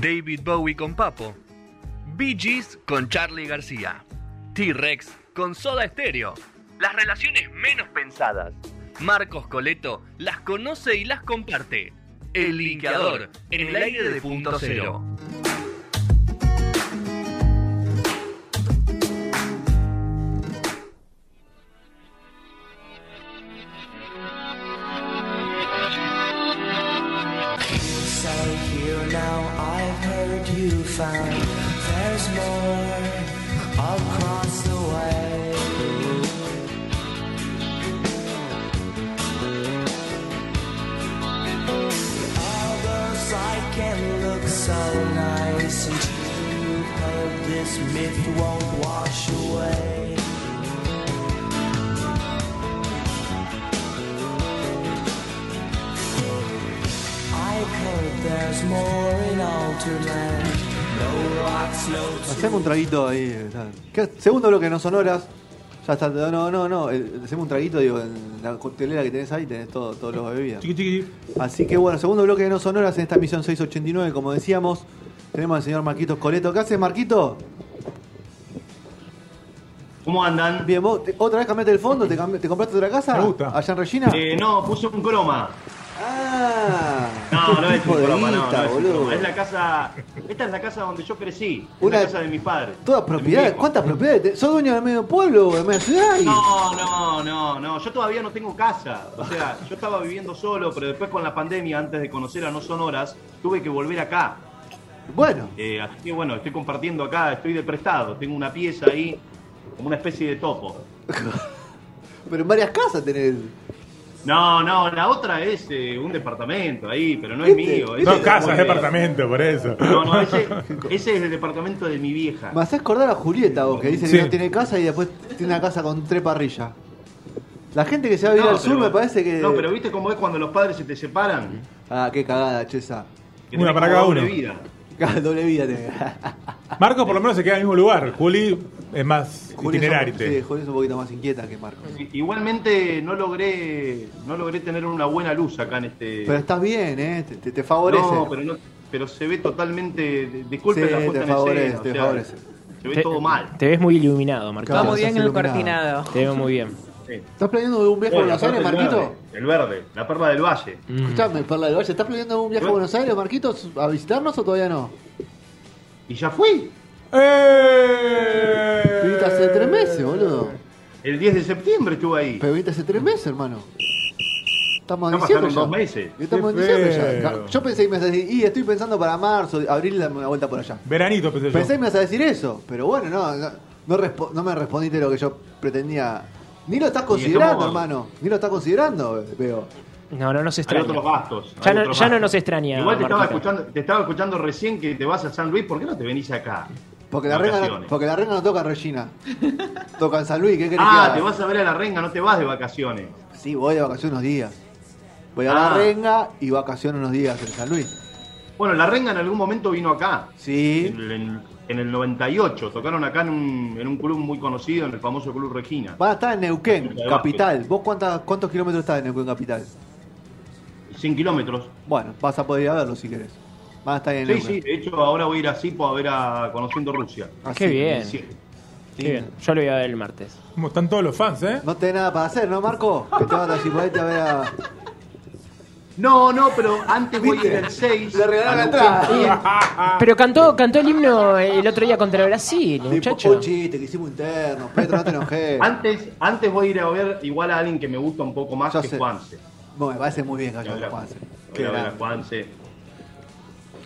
David Bowie con Papo. Bee Gees con Charlie García. T-Rex con Soda Stereo. Las relaciones menos pensadas. Marcos Coleto las conoce y las comparte. El linkeador en el aire de punto cero. So nice and you've heard this myth won't wash away. Hacemos un traguito ahí. Segundo bloque, no sonoras. Ya está. No, no, no. Hacemos un traguito, digo, en la coctelera que tenés ahí tenés todo, todos los bebidas. Chiqui, chiqui. Así que bueno, segundo bloque de no sonoras en esta misión 689, como decíamos. Tenemos al señor Marquitos Coleto. ¿Qué haces, Marquito? ¿Cómo andan? Bien, vos te- otra vez cambiaste el fondo, ¿Te, cambi- te compraste otra casa? Me gusta. ¿Allá en Regina? Eh, no, puse un croma. Ah, No, no es tipo un no, no es un. Es la casa. Esta es la casa donde yo crecí. Una- la casa de mis padres. Todas propiedades. ¿Cuántas propiedades? ¿Sos dueño de medio pueblo o de media ciudad? No, no, no, no. Yo todavía no tengo casa. O sea, yo estaba viviendo solo, pero después con la pandemia, antes de conocer a No Sonoras, tuve que volver acá. Bueno, Eh, así que bueno, estoy compartiendo acá, estoy de prestado. Tengo una pieza ahí, como una especie de topo. pero en varias casas tenés. No, no, la otra es eh, un departamento ahí, pero no es Este- mío. ese No, es casa, es departamento, por eso. No, no, ese, ese es el departamento de mi vieja. Me haces acordar a Julieta, vos, que dice Sí. que no tiene casa y después tiene una casa con tres parrillas. La gente que se va a vivir No, al sur pero- me parece que. No, pero viste cómo es cuando los padres se te separan. Ah, qué cagada, chesa. Que Una tenés para como cada doble uno. vida. Doble vida tenés. Marcos por lo menos se queda en el mismo lugar. Juli es más Juli es un- itinerante. Sí, Juli es un poquito más inquieta que Marcos. Igualmente no logré no logré tener una buena luz acá en este. Pero estás bien, ¿eh? Te, te- te favorece. no, pero no, pero se ve totalmente. Disculpen Sí, la puesta te en favorece, escena, o te sea, favorece. Se ve Te- todo mal. Te ves muy iluminado, Marquito. Claro, Vamos bien en el cortinado. Te veo muy bien. Sí. ¿Estás planeando de un viaje a Bueno, Buenos Aires, Marquito? verde, El verde, la perla del valle. Mm. Escuchame, Perla del Valle, ¿estás planeando un viaje a Bueno. Buenos Aires, Marquitos, a visitarnos o todavía no? Y ya fui. ¡Eh! Viniste hace tres meses, boludo. El 10 de septiembre estuve ahí. Pero viniste hace tres meses, hermano. Estamos en diciembre ya. dos meses. Estamos en Qué diciembre feo. ya. Yo pensé que me ibas a decir, y estoy pensando para marzo, abril, dame una vuelta por allá. Veranito, pensé yo. Pensé que me ibas a decir eso, pero bueno, no, no, no, respo- no me respondiste lo que yo pretendía. Ni lo estás considerando, estamos- hermano. Ni lo estás considerando, veo. No, no nos Hay extraña. otros gastos. Ya hay no- otros ya no nos extraña, Igual te estaba, escuchando, te estaba escuchando recién que te vas a San Luis. ¿Por qué no te venís acá? Porque la, renga, no- porque la renga no toca en Regina. toca en San Luis, ¿qué querés que Ah, haga? te vas a ver a la renga, no te vas de vacaciones. Sí, voy de vacaciones unos días. Voy a Ah. la renga y vacaciones unos días en San Luis. Bueno, la renga en algún momento vino acá. Sí. En, el- en- en el 98. Tocaron acá en un, en un club muy conocido, en el famoso Club Regina. Van a estar en Neuquén, capital. ¿Vos cuántas, cuántos kilómetros estás de Neuquén, capital? 100 kilómetros. Bueno, vas a poder ir a verlo si querés. Van a estar en Sí, Neuquén. sí. De hecho, ahora voy a ir a Sipo a ver a Conociendo Rusia. Así, Qué bien. Sí. Qué bien. Yo lo voy a ver el martes. Como están todos los fans, ¿eh? No tenés nada para hacer, ¿no, Marco? Que te vas a a ver a. No, no, pero antes voy a ir el 6. Le regalaron la a entrada. Pero cantó, cantó el himno el otro día contra Brasil, muchacho. un chiste que hicimos interno. Petro, no te enojes. Antes, antes voy a ir a ver igual a alguien que me gusta un poco más Ya que sé. Juanse. Bueno, me parece muy bien que haya Voy a ver a- Juanse. Qué a ver a grande. Juanse.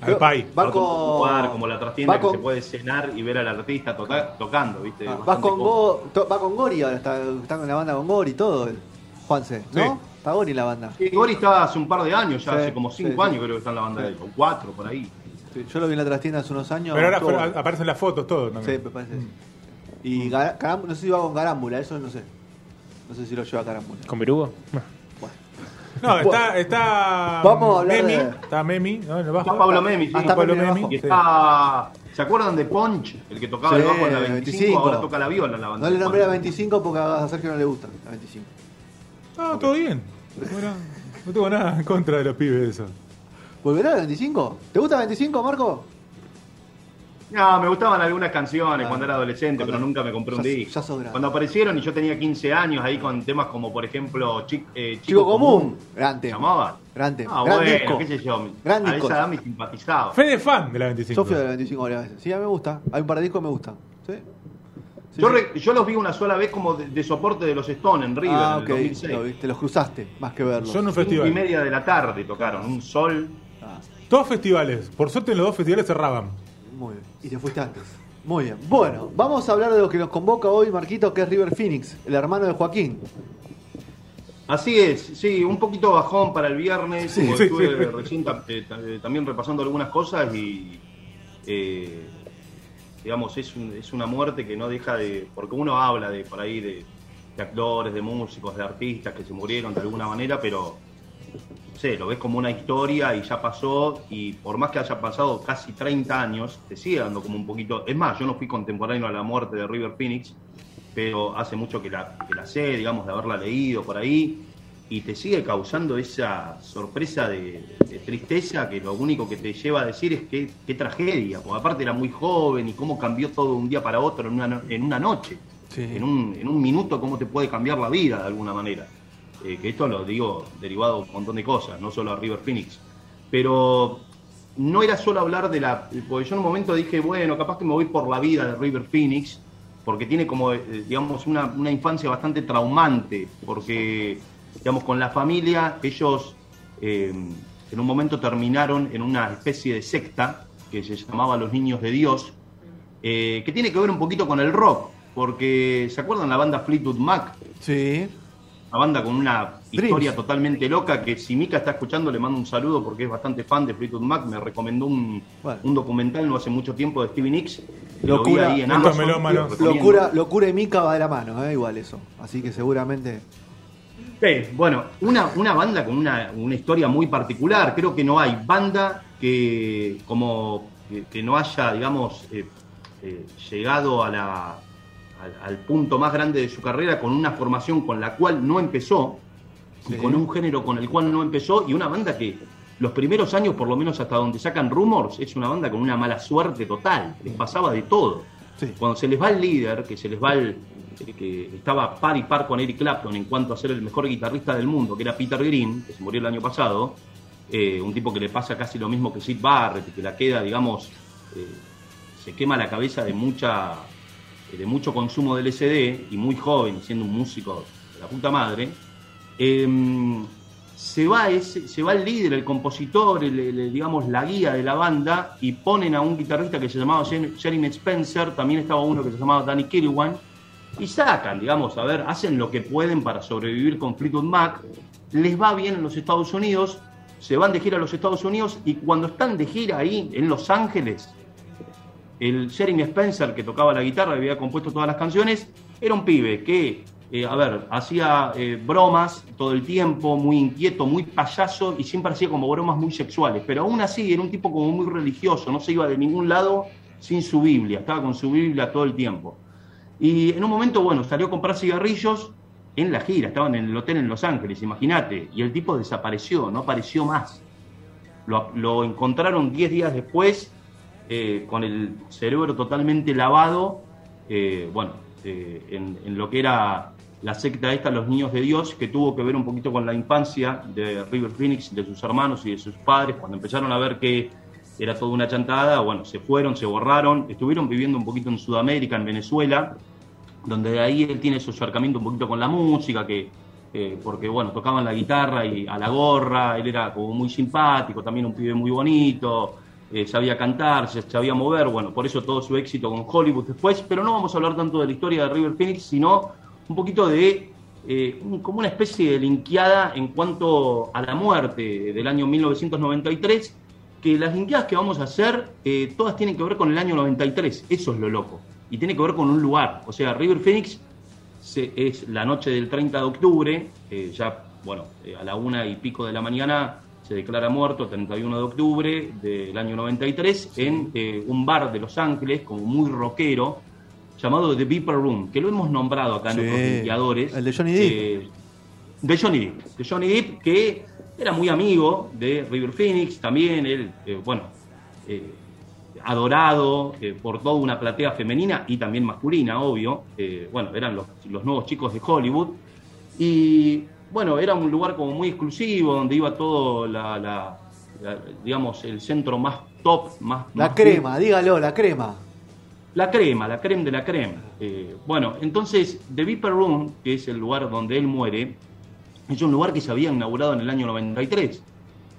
Al país. Va Va con- un lugar como la trastienda va que se puede cenar y ver al artista toca- tocando, ¿viste? Ah, vas Bastante con. Go, to- va con Gori ahora, está, está con la banda con Gori y todo. Juanse, ¿no? Sí. Está Gori en la banda. Sí, Gori estaba hace un par de años, ya Sí, hace como sí, cinco sí. años creo que está en la banda Sí. de él, o cuatro por ahí. Sí, yo lo vi en la trastienda hace unos años. Pero ahora fuera- aparecen las fotos, todo Sí, también. me parece. sí. Y Caram- no sé si va con Garámbula, eso no sé. No sé si lo lleva Carámbula. ¿Con Berugo? No, está, está Vamos a hablar Memi, de- está Memi, ¿no? En el bajo. Está Pablo Memi, sí. Ah, está Pablo Memi. Y está ¿Se acuerdan de Punch? El que tocaba el Sí, bajo en la 25, 25. ahora toca la viola en la banda. No le de nombré a Punch. 25 porque a Sergio no le gusta la 25. No, todo bien. Bueno, no tengo nada en contra de los pibes esos. ¿Volverá la 25? ¿Te gusta la 25, Marco? No, me gustaban algunas canciones Ah. cuando era adolescente, Cuando- pero nunca me compré un ya- disco. ya grande. Cuando aparecieron y yo tenía 15 años ahí con temas como, por ejemplo, eh, Chico, Chico Común. Gran ¿Se tema. llamaba? Gran tema. Ah, Gran bueno, disco. qué sé yo. Gran a disco. esa edad me simpatizaba. Fede fan de la 25. Sofía de la 25 varias veces. Sí, a mí me gusta. Hay un par de discos que me gustan. ¿Sí? Sí, Yo, re- yo los vi una sola vez como de, de soporte de los Stones en River Ah, en ok. el 2006. Lo viste, los cruzaste, más que verlos. Yo en un Cinco y festival. media de la tarde tocaron, un sol. Ah, Dos festivales. Por suerte en los dos festivales cerraban. Muy bien. Y te fuiste antes. Muy bien. Bueno, vamos a hablar de lo que nos convoca hoy, Marquito, que es River Phoenix, el hermano de Joaquín. Así es, sí, un poquito bajón para el viernes. Sí, estuve sí. recién eh, eh, también repasando algunas cosas y eh, digamos, es, un- es una muerte que no deja de. Porque uno habla de por ahí de, de actores, de músicos, de artistas que se murieron de alguna manera, pero no sé, lo ves como una historia y ya pasó, y por más que haya pasado casi 30 años, te sigue dando como un poquito. Es más, yo no fui contemporáneo a la muerte de River Phoenix, pero hace mucho que la, que la sé, digamos, de haberla leído por ahí, y te sigue causando esa sorpresa de, de tristeza que lo único que te lleva a decir es que qué tragedia, porque aparte era muy joven y cómo cambió todo de un día para otro en una, en una noche, Sí. en, un, en un minuto, cómo te puede cambiar la vida de alguna manera. Eh, que esto lo digo derivado de un montón de cosas, no solo a River Phoenix. Pero no era solo hablar de la. Porque yo en un momento dije, bueno, capaz que me voy por la vida de River Phoenix, porque tiene como, eh, digamos, una, una infancia bastante traumante, porque, digamos, con la familia, ellos eh, en un momento terminaron en una especie de secta que se llamaba Los Niños de Dios, que tiene que ver un poquito con el rock, porque ¿se acuerdan la banda Fleetwood Mac? Sí. Una banda con una Dreams. historia totalmente loca que si Mika está escuchando le mando un saludo porque es bastante fan de Fleetwood Mac. Me recomendó un, Bueno. un documental no hace mucho tiempo de Stevie Nicks. lo Locura. vi ahí en Amazon. Locura, locura y Mica va de la mano, ¿eh? igual eso. Así que seguramente. Sí, bueno, una, una banda con una, una historia muy particular. Creo que no hay banda que como que, que no haya, digamos, eh, eh, llegado a la, al, al punto más grande de su carrera con una formación con la cual no empezó, Sí. y con un género con el cual no empezó, y una banda que los primeros años, por lo menos hasta donde sacan rumors, es una banda con una mala suerte total. Les pasaba de todo. Sí. Cuando se les va el líder, que se les va el eh, que estaba par y par con Eric Clapton en cuanto a ser el mejor guitarrista del mundo, que era Peter Green, que se murió el año pasado, eh, un tipo que le pasa casi lo mismo que Sid Barrett, que la queda, digamos, eh, se quema la cabeza de mucha de mucho consumo del LSD y muy joven, siendo un músico de la puta madre, eh, se va ese, se va el líder, el compositor, el- digamos la guía de la banda y ponen a un guitarrista que se llamaba Jer- Jeremy Spencer, también estaba uno que se llamaba Danny Kirwan y sacan, digamos, a ver, hacen lo que pueden para sobrevivir con Fleetwood Mac, les va bien en los Estados Unidos, se van de gira a los Estados Unidos y cuando están de gira ahí en Los Ángeles, el Jeremy Spencer, que tocaba la guitarra y había compuesto todas las canciones, era un pibe que, eh, a ver, hacía eh, bromas todo el tiempo, muy inquieto, muy payaso y siempre hacía como bromas muy sexuales. Pero aún así era un tipo como muy religioso, no se iba de ningún lado sin su Biblia, estaba con su Biblia todo el tiempo. Y en un momento, bueno, salió a comprar cigarrillos en la gira, estaban en el hotel en Los Ángeles, imagínate, y el tipo desapareció, no apareció más. Lo, lo encontraron 10 días después eh, con el cerebro totalmente lavado, eh, bueno, eh, en, lo que era la secta esta, los niños de Dios, que tuvo que ver un poquito con la infancia de River Phoenix, de sus hermanos y de sus padres, cuando empezaron a ver que era toda una chantada, bueno, se fueron, se borraron, estuvieron viviendo un poquito en Sudamérica, en Venezuela, donde de ahí él tiene su acercamiento un poquito con la música, que porque bueno, tocaban la guitarra y a la gorra, él era como muy simpático, también un pibe muy bonito, eh, sabía cantar, sabía mover, bueno, por eso todo su éxito con Hollywood después, pero no vamos a hablar tanto de la historia de River Phoenix, sino un poquito de eh, como una especie de linkeada en cuanto a la muerte del año 1993, que las linkeadas que vamos a hacer, eh, todas tienen que ver con el año 93, eso es lo loco, y tiene que ver con un lugar, o sea, River Phoenix es la noche del 30 de octubre, ya, bueno, a la una y pico de la mañana se declara muerto el 31 de octubre del año 93 en eh, un bar de Los Ángeles, como muy rockero, llamado The Beeper Room, que lo hemos nombrado acá en Sí, otros limpiadores. el de Johnny Depp. Eh, de Johnny Depp. De Johnny Depp, que era muy amigo de River Phoenix, también él, eh, bueno, adorado por toda una platea femenina y también masculina, obvio. Bueno, eran los, los nuevos chicos de Hollywood. Y bueno, era un lugar como muy exclusivo, donde iba todo, la, la- la- digamos, el centro más top, más... La más crema, dígalo, la crema. la crema, la crema de la crema. Eh, bueno, entonces, The Viper Room, que es el lugar donde él muere, es un lugar que se había inaugurado en el año 93.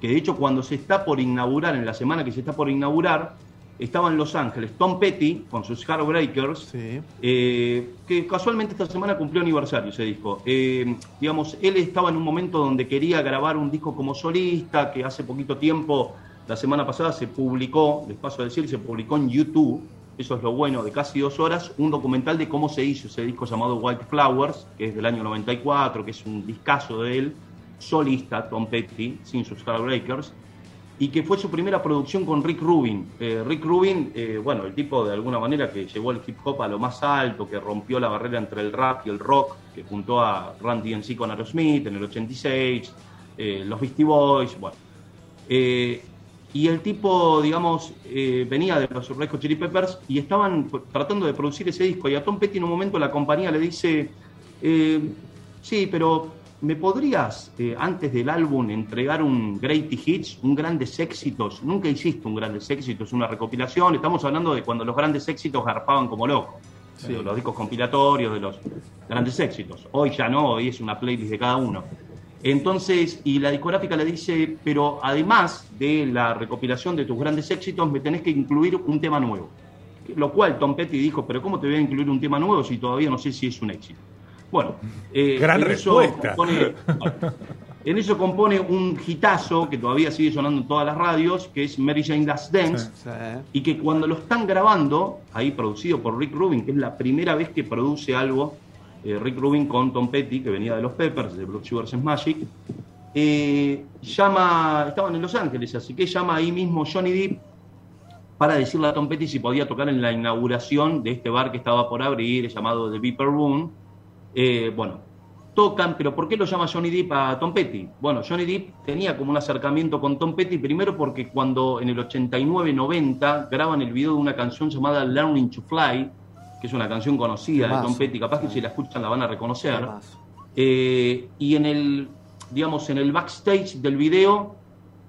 Que de hecho, cuando se está por inaugurar, en la semana que se está por inaugurar, estaba en Los Ángeles Tom Petty con sus Heartbreakers, Sí. eh, que casualmente esta semana cumplió aniversario ese disco. Eh, digamos, él estaba en un momento donde quería grabar un disco como solista, que hace poquito tiempo, la semana pasada, se publicó, les paso a decir, se publicó en YouTube, eso es lo bueno, de casi dos horas, un documental de cómo se hizo ese disco llamado White Flowers, que es del año 94, que es un discazo de él, solista, Tom Petty, sin sus Heartbreakers y que fue su primera producción con Rick Rubin. Eh, Rick Rubin, eh, bueno, el tipo de alguna manera que llevó el hip hop a lo más alto, que rompió la barrera entre el rap y el rock, que juntó a Run DMC con Aerosmith en el 86, eh, los Beastie Boys, bueno. Eh, y el tipo, digamos, venía de los Red Chili Peppers y estaban tratando de producir ese disco. Y a Tom Petty en un momento la compañía le dice, sí, pero ¿me podrías, eh, antes del álbum, entregar un Greatest Hits, un grandes éxitos? Nunca hiciste un grandes éxitos, una recopilación. Estamos hablando de cuando los grandes éxitos garpaban como locos. Sí. De los discos compilatorios, de los grandes éxitos. Hoy ya no, hoy es una playlist de cada uno. Entonces, y la discográfica le dice, pero además de la recopilación de tus grandes éxitos, me tenés que incluir un tema nuevo. Lo cual Tom Petty dijo, pero ¿cómo te voy a incluir un tema nuevo si todavía no sé si es un éxito? Bueno, eh, Gran en eso respuesta. compone- en eso compone un hitazo que todavía sigue sonando en todas las radios, que es Mary Jane Last Dance, Sí. y que cuando lo están grabando, ahí producido por Rick Rubin, que es la primera vez que produce algo, eh, Rick Rubin con Tom Petty, que venía de los Peppers, de Blood Sugar Magic, eh, llama, estaban en Los Ángeles, así que llama ahí mismo Johnny Depp para decirle a Tom Petty si podía tocar en la inauguración de este bar que estaba por abrir, llamado The Beeper Room. Eh, bueno, tocan, pero ¿por qué lo llama Johnny Depp a Tom Petty? Bueno, Johnny Depp tenía como un acercamiento con Tom Petty, primero porque cuando en el 89-90 graban el video de una canción llamada Learning to Fly, que es una canción conocida de. Tom Petty, capaz que si la escuchan la van a reconocer. Eh, y en el, digamos, en el backstage del video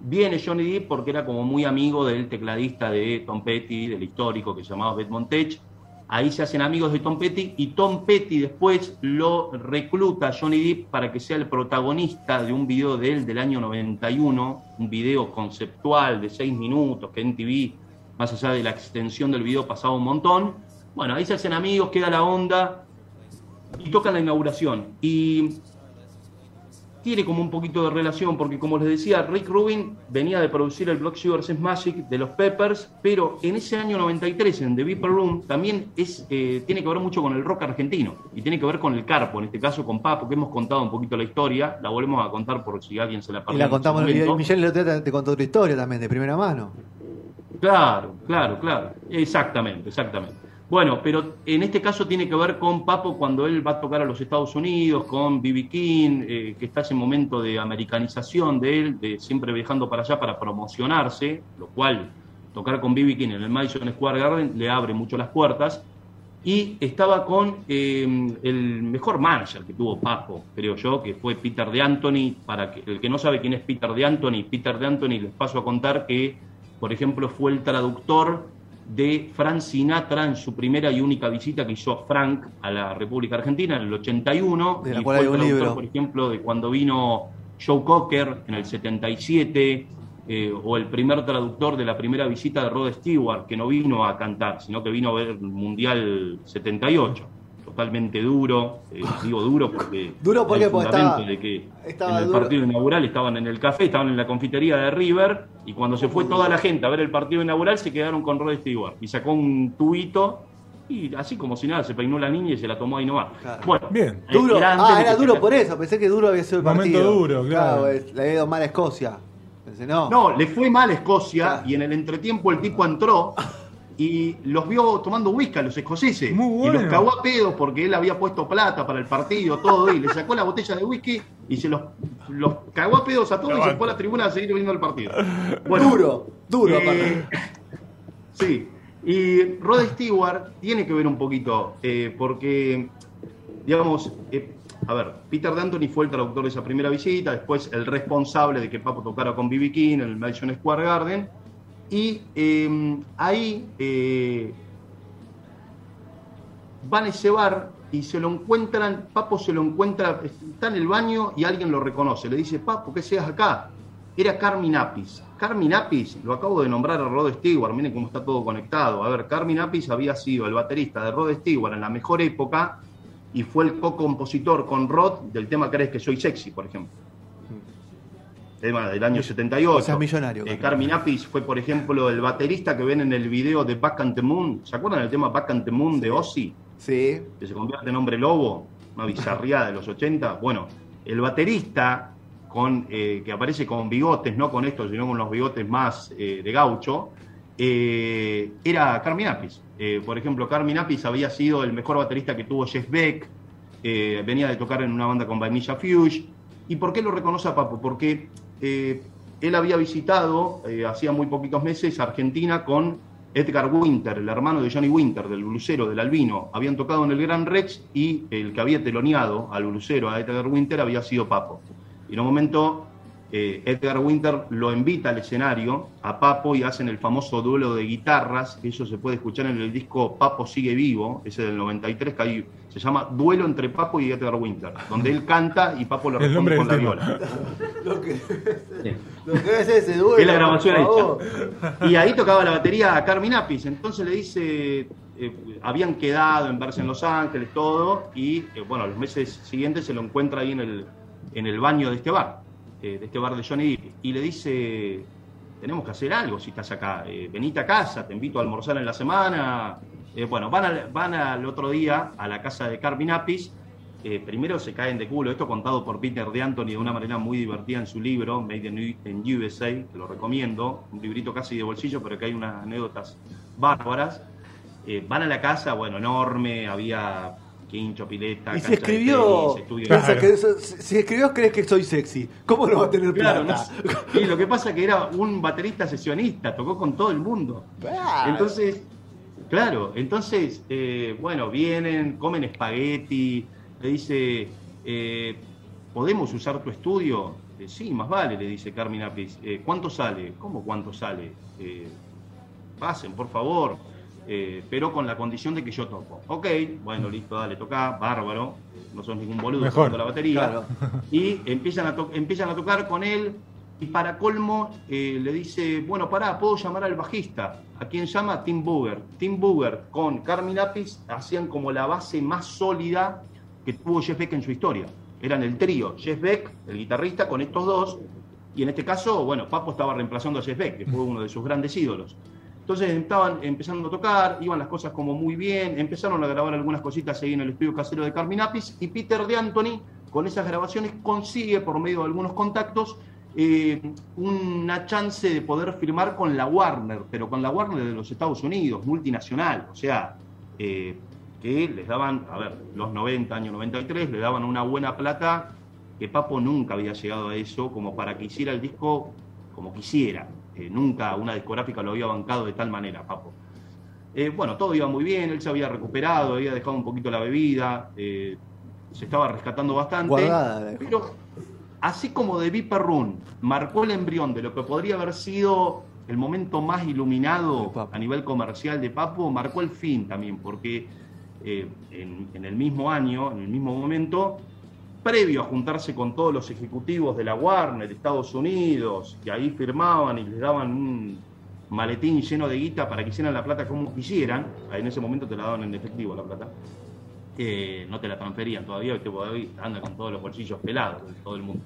viene Johnny Depp porque era como muy amigo del tecladista de Tom Petty, del histórico que se llamaba Beth Montech. Ahí se hacen amigos de Tom Petty y Tom Petty después lo recluta a Johnny Depp para que sea el protagonista de un video de él del año 91, un video conceptual de seis minutos que en TV, más allá de la extensión del video, pasaba un montón. Bueno, ahí se hacen amigos, queda la onda y tocan la inauguración. Y tiene como un poquito de relación, porque como les decía, Rick Rubin venía de producir el Block Sugar Sex Magic de los Peppers, pero en ese año 93, en The Viper Room, también es, eh, tiene que ver mucho con el rock argentino, y tiene que ver con el Carpo, en este caso con Papo, que hemos contado un poquito la historia, la volvemos a contar por si alguien se la Y perdió. la en ese contamos, y momento. Michelle te, te contó otra historia también, de primera mano. Claro, claro, claro. Exactamente, exactamente. Bueno, pero en este caso tiene que ver con Papo cuando él va a tocar a los Estados Unidos, con B.B. King, eh, que está ese momento de americanización de él, de siempre viajando para allá para promocionarse, lo cual tocar con B.B. King en el Madison Square Garden le abre mucho las puertas. Y estaba con eh, el mejor manager que tuvo Papo, creo yo, que fue Peter de Anthony. Para que, el que no sabe quién es Peter de Anthony, Peter de Anthony les paso a contar que, por ejemplo, fue el traductor de Frank Sinatra en su primera y única visita que hizo Frank a la República Argentina en el 81. De la y cual fue hay el un traductor, libro. por ejemplo, de cuando vino Joe Cocker en el 77, eh, o el primer traductor de la primera visita de Rod Stewart, que no vino a cantar, sino que vino a ver el Mundial 78. Totalmente duro, eh, digo duro porque Duro porque- porque fundamento estaba- de que estaba en el duro. partido inaugural estaban en el café, estaban en la confitería de River, y cuando se fue toda la gente a ver el partido inaugural se quedaron con Rod Stewart y sacó un tubito y así como si nada se peinó la niña y se la tomó ahí nomás. Claro. Bueno, Bien. eh, Duro. era ah, era que duro por eso. Pensé que duro había sido el Momento partido. duro, claro. es- le había ido mal a Escocia. No. No, le fue mal a Escocia Claro. y en el entretiempo el tipo entró y los vio tomando whisky a los escoceses. Muy Y bueno. los cagó a pedos porque él había puesto plata para el partido, todo, y le sacó la botella de whisky y se los, los cagó a pedos a todos y se fue a la tribuna a seguir viendo el partido. Bueno, duro, duro, eh, aparte. Sí, y Rod Stewart tiene que ver un poquito, eh, porque, digamos, eh, a ver, Peter D'Antoni fue el traductor de esa primera visita, después el responsable de que Papo tocara con B.B. King en el Madison Square Garden, y eh, ahí eh, van a ese bar y se lo encuentran, Papo se lo encuentra, está en el baño y alguien lo reconoce, le dice, Papo, ¿qué seas acá? Era Carmen Apis. Carmen Apis, lo acabo de nombrar a Rod Stewart, miren cómo está todo conectado. A ver, Carmen Apis había sido el baterista de Rod Stewart en la mejor época y fue el co-compositor con Rod del tema Crees que soy sexy, por ejemplo. Tema del año 78. O sea, millonario, Eh, Carmen. Apis fue, por ejemplo, el baterista que ven en el video de Back and the Moon. ¿Se acuerdan del tema Back and the Moon de Ozzy? Sí. que se convierte en hombre lobo, una bizarría de los 80. Bueno, el baterista con, eh, que aparece con bigotes, no con estos, sino con los bigotes más eh, de gaucho, eh, era Carmen Apis. Eh, por ejemplo, Carmen Apis había sido el mejor baterista que tuvo Jeff Beck, eh, venía de tocar en una banda con Vanilla Fuge. ¿Y por qué lo reconoce a Papo? Porque eh, él había visitado, eh, hacía muy poquitos meses, Argentina con Edgar Winter, el hermano de Johnny Winter, del blusero, del albino. Habían tocado en el Gran Rex y el que había teloneado al blusero, a Edgar Winter, había sido Papo. Y en un momento eh, Edgar Winter lo invita al escenario a Papo y hacen el famoso duelo de guitarras, que eso se puede escuchar en el disco Papo sigue vivo, ese del 93, que ahí se llama Duelo entre Papo y Edgar Winter, donde él canta y Papo lo responde con la viola. Lo que, Sí. lo que es ese duelo. Es la grabación por favor. hecha. Y ahí tocaba la batería a Carmen Apis. Entonces le dice, eh, habían quedado en verse en Los Ángeles, todo, y eh, bueno, los meses siguientes se lo encuentra ahí en el, en el baño de este bar, eh, de este bar de Johnny Depp, y le dice, tenemos que hacer algo si estás acá, eh, venite a casa, te invito a almorzar en la semana. Eh, bueno, van al, van al otro día a la casa de Carmen Apis, eh, primero se caen de culo, esto contado por Peter de Anthony de una manera muy divertida en su libro, Made in, USA, que lo recomiendo, un librito casi de bolsillo, pero que hay unas anécdotas bárbaras. Van a la casa, bueno, enorme, había quincho, pileta, Y si de escribió, tenis, que eso- si escribió crees que soy sexy. ¿Cómo no va a tener Claro, plata? no- y lo que pasa que era un baterista sesionista, tocó con todo el mundo. Claro. Entonces, claro, entonces, eh, bueno, vienen, comen espagueti, le dice, eh, ¿podemos usar tu estudio? Eh, sí, más vale, le dice Carmen Apis. Eh, ¿Cuánto sale? ¿Cómo cuánto sale? Eh, pasen, por favor. Eh, pero con la condición de que yo toco. Ok, bueno, listo, dale, toca, bárbaro. No sos ningún boludo Mejor. tocando la batería. Claro. Y empiezan a, empiezan a tocar con él. Y para colmo, eh, le dice: Bueno, pará, puedo llamar al bajista. ¿A quién llama? Tim Booger. Tim Booger con Carmen Apis hacían como la base más sólida que tuvo Jeff Beck en su historia. Eran el trío: Jeff Beck, el guitarrista, con estos dos. Y en este caso, bueno, Papo estaba reemplazando a Jeff Beck, que fue uno de sus grandes ídolos. Entonces estaban empezando a tocar, iban las cosas como muy bien, empezaron a grabar algunas cositas ahí en el estudio casero de Carmen Apis y Peter de Anthony con esas grabaciones consigue por medio de algunos contactos eh, una chance de poder firmar con la Warner, pero con la Warner de los Estados Unidos, multinacional, o sea, eh, que les daban, a ver, los 90, año 93, le daban una buena plata que Papo nunca había llegado a eso como para que hiciera el disco como quisiera. Eh, nunca una discográfica lo había bancado de tal manera, Papo. Eh, bueno, todo iba muy bien, él se había recuperado, había dejado un poquito la bebida, eh, se estaba rescatando bastante. Guardada pero así como The Viper Run marcó el embrión de lo que podría haber sido el momento más iluminado a nivel comercial de Papo, marcó el fin también, porque eh, en, en el mismo año, en el mismo momento, previo a juntarse con todos los ejecutivos de la Warner Estados Unidos, que ahí firmaban y les daban un maletín lleno de guita para que hicieran la plata como quisieran, en ese momento te la daban en efectivo la plata, eh, no te la transferían todavía, hoy anda con todos los bolsillos pelados de todo el mundo.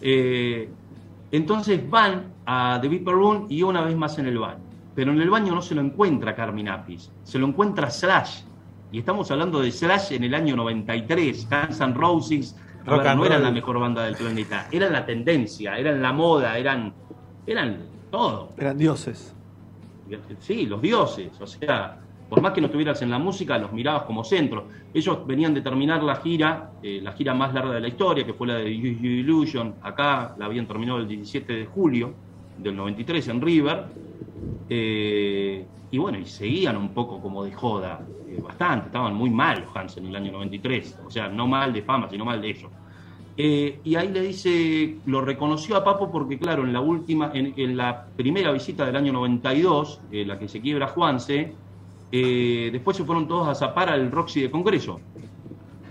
Eh, entonces van a The Viper Room y una vez más en el baño. Pero en el baño no se lo encuentra Carmen Apis, se lo encuentra Slash. Y estamos hablando de Slash en el año 93, Guns N' Roses. Rock ver, and no eran roll. la mejor banda del planeta, eran la tendencia, eran la moda, eran eran todo. Eran dioses. Sí, los dioses. O sea, por más que no estuvieras en la música, los mirabas como centro. Ellos venían de terminar la gira, eh, la gira más larga de la historia, que fue la de Use Your Illusion. Acá la habían terminado el 17 de julio del 93 en River. Eh, y bueno, y seguían un poco como de joda, eh, bastante. Estaban muy mal los Hansen en el año 93. O sea, no mal de fama, sino mal de ellos. Eh, y ahí le dice, lo reconoció a Papo porque, claro, en la última, en, en la primera visita del año 92, eh, la que se quiebra Juanse, eh, después se fueron todos a zapar al Roxy de Congreso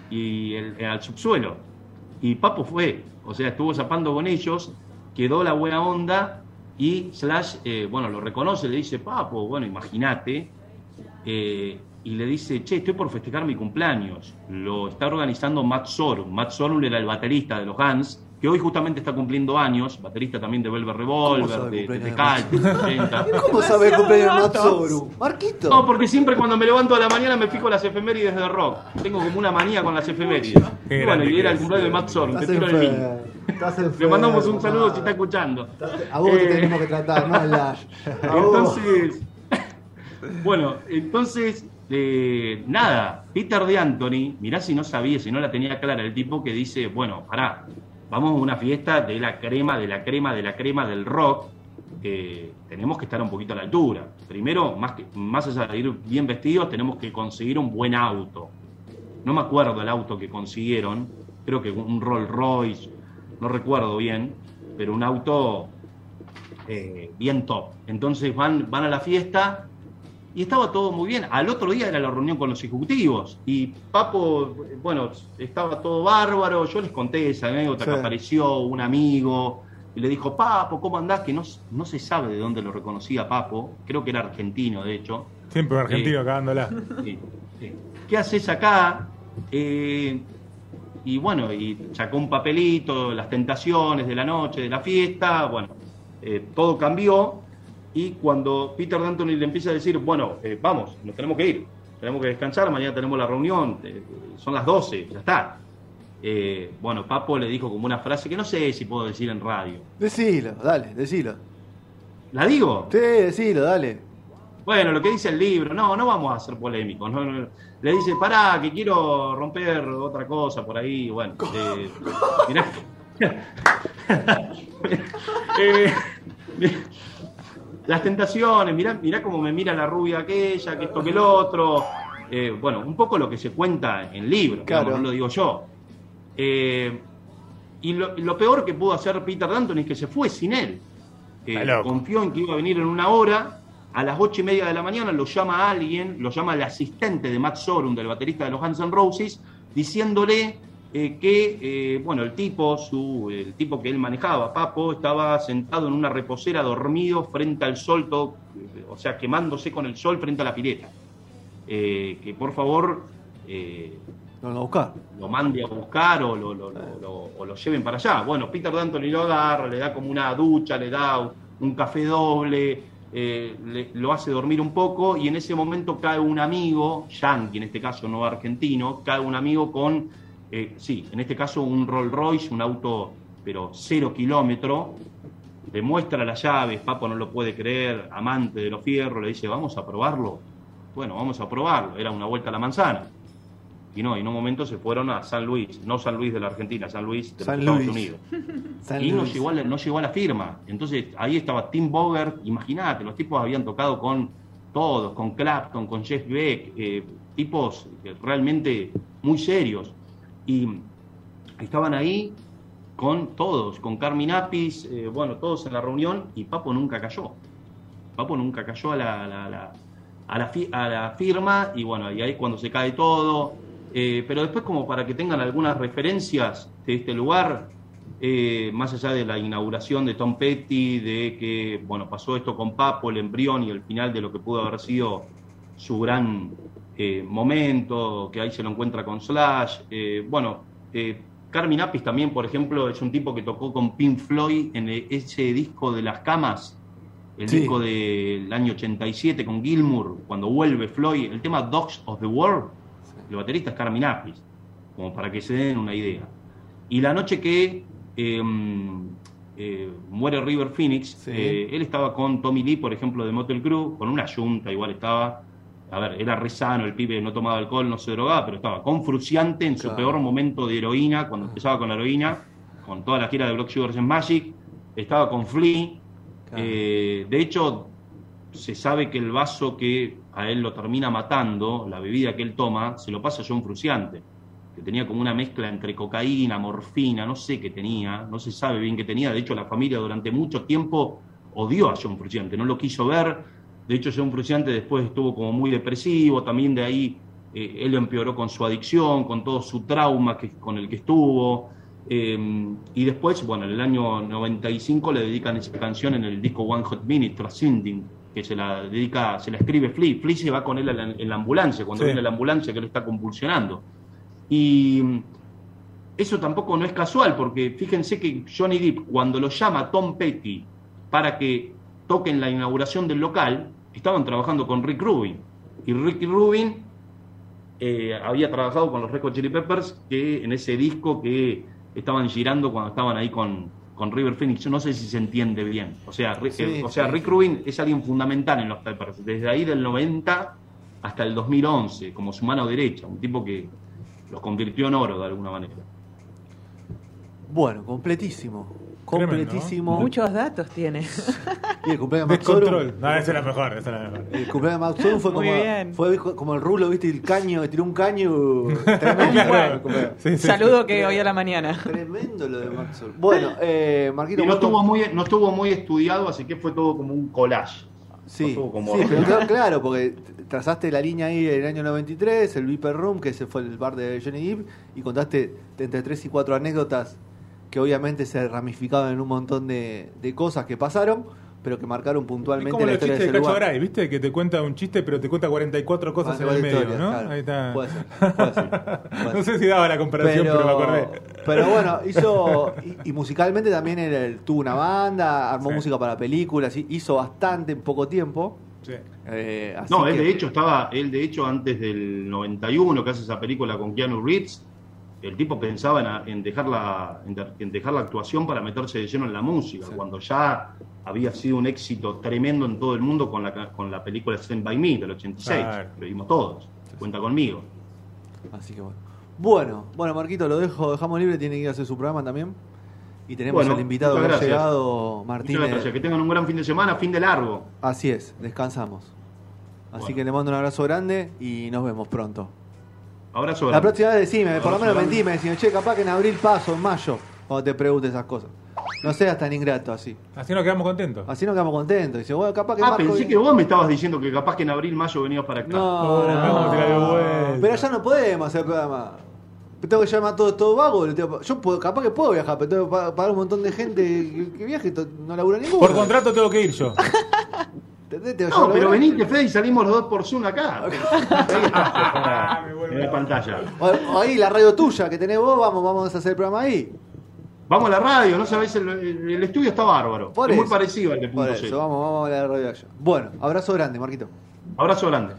y el- al subsuelo. Y Papo fue, o sea, estuvo zapando con ellos, quedó la buena onda y Slash, eh, bueno, lo reconoce, le dice, Papo, bueno, imagínate, eh, y le dice, che, estoy por festejar mi cumpleaños. Lo está organizando Matt Sorum. Matt Sorum era el baterista de los Guns, que hoy justamente está cumpliendo años, baterista también de Velvet Revolver, de, de, cumpleaños de de Cult, de los 80. ¿Cómo sabe el cumpleaños Matsoru? Marquito. No, porque siempre cuando me levanto a la mañana me fijo las efemérides de rock. Tengo como una manía con las efemérides. Y bueno, y era el cumpleaños de Matt Sorum, te tiro el link. Le mandamos un saludo si está escuchando. A vos te Eh, tenemos que tratar, no a Lash. A vos. Entonces, bueno, entonces, eh, nada, Peter de Anthony, mirá si no sabía, si no la tenía clara, el tipo que dice, bueno, pará, vamos a una fiesta de la crema, de la crema, de la crema del rock, tenemos que estar un poquito a la altura. Primero, más, que, más allá de ir bien vestidos, tenemos que conseguir un buen auto. No me acuerdo el auto que consiguieron, creo que un Rolls Royce, no recuerdo bien, pero un auto eh, bien top. Entonces van, van a la fiesta y estaba todo muy bien. Al otro día era la reunión con los ejecutivos y Papo, bueno, estaba todo bárbaro. Yo les conté esa anécdota Sí. que apareció un amigo y le dijo, Papo, ¿cómo andás? Que no, no se sabe de dónde lo reconocía Papo, creo que era argentino de hecho. Siempre un argentino cagándola. Sí, sí. ¿Qué haces acá? Eh, y bueno, y sacó un papelito, las tentaciones de la noche, de la fiesta, bueno, eh, todo cambió. Y cuando Peter D'Antoni le empieza a decir, bueno, eh, vamos, nos tenemos que ir, tenemos que descansar, mañana tenemos la reunión, eh, son las 12, ya está. Eh, bueno, Papo le dijo como una frase que no sé si puedo decir en radio. Decilo, dale, decilo. ¿La digo? Sí, decilo, dale. Bueno, lo que dice el libro, no, no vamos a ser polémicos. no, no. Le dice, pará, que quiero romper otra cosa por ahí. Bueno, eh, mirá. Eh, las tentaciones, mirá, mirá cómo me mira la rubia aquella, que esto que el otro. Eh, bueno, un poco lo que se cuenta en libro, Claro. digamos, no lo digo yo. Eh, y lo, lo peor que pudo hacer Peter D'Antoni es que se fue sin él. Eh, confió en que iba a venir en una hora. A las ocho y media de la mañana lo llama alguien, lo llama el asistente de Matt Sorum, del baterista de los Guns N' Roses, diciéndole eh, que, eh, bueno, el tipo, su, el tipo que él manejaba, Papo, estaba sentado en una reposera dormido frente al sol, todo, eh, o sea, quemándose con el sol frente a la pileta. Que por favor No lo buscar. lo mande a buscar o lo, lo- lo- lo- o lo lleven para allá. Bueno, Peter D'Antoni lo agarra, le da como una ducha, le da un café doble, le- lo hace dormir un poco y en ese momento cae un amigo, yankee en este caso, no argentino, cae un amigo con, eh, sí, en este caso un Rolls Royce, un auto pero cero kilómetro, le muestra las llaves, Papo no lo puede creer, amante de los fierros, le dice, vamos a probarlo. Bueno, vamos a probarlo, era una vuelta a la manzana. Y no, y en un momento se fueron a San Luis, no San Luis de la Argentina, San Luis de los Estados Luis. Unidos. San y no llegó, a la, no llegó a la firma. Entonces ahí estaba Tim Bogert, imagínate, los tipos habían tocado con todos, con Clapton, con Jeff Beck, eh, tipos eh, realmente muy serios. Y estaban ahí con todos, con Carmen Apis, eh, bueno, todos en la reunión, y Papo nunca cayó. Papo nunca cayó a la, la- la- a la, firma, y bueno, y ahí cuando se cae todo. Eh, pero después, como para que tengan algunas referencias de este lugar, eh, más allá de la inauguración de Tom Petty, de que bueno pasó esto con Papo, el embrión y el final de lo que pudo haber sido su gran eh, momento, que ahí se lo encuentra con Slash. eh, bueno, eh, Carmen Apis también, por ejemplo, es un tipo que tocó con Pink Floyd en el- ese disco de las camas, el Sí. disco del año 87 con Gilmour, cuando vuelve Floyd, el tema Dogs of the World, el baterista es Carmen Apis, como para que se den una idea. Y la noche que eh, eh, muere River Phoenix, Sí. eh, él estaba con Tommy Lee, por ejemplo, de Motel Crew, con una yunta, igual estaba. A ver, era re sano, el pibe no tomaba alcohol, no se drogaba, pero estaba con Fruciante en su Claro. peor momento de heroína, cuando empezaba con la heroína, con toda la gira de Block Sugars and Magic, estaba con Flea. Claro. eh, de hecho, se sabe que el vaso que a él lo termina matando, la bebida que él toma, se lo pasa a John Fruciante, que tenía como una mezcla entre cocaína, morfina, no sé qué tenía, no se sabe bien qué tenía. De hecho, la familia durante mucho tiempo odió a John Fruciante, no lo quiso ver. De hecho, John Fruciante después estuvo como muy depresivo, también de ahí eh, él empeoró con su adicción, con todo su trauma que, con el que estuvo. eh, y después, bueno, en el año 95 le dedican esa canción en el disco One Hot Minute, Transcending, que se la dedica, se la escribe Flea. Flea se va con él en la, en la ambulancia, cuando Sí. viene la ambulancia que lo está convulsionando. Y eso tampoco no es casual, porque fíjense que Johnny Depp, cuando lo llama Tom Petty para que toquen la inauguración del local, estaban trabajando con Rick Rubin. Y Rick Rubin eh, había trabajado con los Red Hot Chili Peppers que en ese disco que estaban girando cuando estaban ahí con, con River Phoenix. Yo no sé si se entiende bien. O sea, Rick, Sí, eh, o sea, Rick sí. Rubin es alguien fundamental en los Peppers. Desde ahí del 90 hasta el 2011, como su mano derecha. Un tipo que los convirtió en oro de alguna manera. Bueno, completísimo. Completísimo. Muchos datos tiene. Y el cumpleaños de. No, esa es la mejor, esa es la mejor. El cumpleaños de Max fue como, bien. fue como el rulo, ¿viste? El caño, tiró un caño. Tremendo. Claro. Sí, sí, Saludo que hoy a la mañana. Tremendo lo de Max Sorum. Bueno, eh, Marquito. Y no ¿cuánto- estuvo, muy, no estuvo muy estudiado, así que fue todo como un collage. Sí, estuvo como- sí, pero claro, claro, porque trazaste la línea ahí en el año 93, el Viper Room, que ese fue el bar de Johnny Depp, y contaste entre tres y cuatro anécdotas que obviamente se ramificaban en un montón de, de cosas que pasaron, pero que marcaron Es puntualmente como la los historia de chistes de ese Cacho lugar. ¿viste? Que te cuenta un chiste, pero te cuenta 44 cosas en el medio, historia, ¿no? claro. Ahí está. Puede ser, puede ser, puede No sé si daba la comparación, pero, me acordé. pero bueno, hizo. Y, y musicalmente también tuvo una banda, armó Sí. música para películas, hizo bastante en poco tiempo. Sí. eh, así No, él que- de hecho estaba, él de hecho antes del 91 que hace esa película con Keanu Reeves, el tipo pensaba en, en dejar la, en, de- en dejar la actuación para meterse de lleno en la música, Sí. cuando ya había sido un éxito tremendo en todo el mundo con la, ca- con la película Stand By Me del 86, Claro. lo vimos todos, cuenta conmigo. Así que bueno. Bueno, bueno, Marquito, lo dejo, dejamos libre, tiene que ir a hacer su programa también. Y tenemos Bueno, al invitado que ha llegado, Muchas gracias, que tengan un gran fin de semana, fin de largo. Así es, descansamos. Así Bueno. que le mando un abrazo grande y nos vemos pronto. Abrazo La grande. próxima vez decime, por lo menos mentime, decime, che, capaz que en abril paso, en mayo, cuando te pregunte esas cosas. No seas tan ingrato así. Así nos quedamos contentos. Así nos quedamos contentos. Dice, bueno, capaz que Ah, Marco pensé viene- que vos me estabas diciendo que capaz que en abril, mayo venías para acá. No, Oh, no, vuelta. Pero ya no podemos hacer programa. Tengo que llamar a todo, todo vago. le tengo- Yo puedo, capaz que puedo viajar, pero tengo que pa- pagar un montón de gente que, que viaje to- no labura ninguno. Por contrato tengo que ir yo. No, pero venite, Fede, y salimos los dos por Zoom acá. Vuelvo en la pantalla. O, o ahí la radio tuya que tenés vos, vamos, vamos a hacer el programa ahí. Vamos a la radio, no sabés, el, el- estudio está bárbaro. Por es muy eso. parecido al de Por Punto eso, Cero. vamos, vamos a la radio allá. Bueno, abrazo grande, Marquito. Abrazo grande.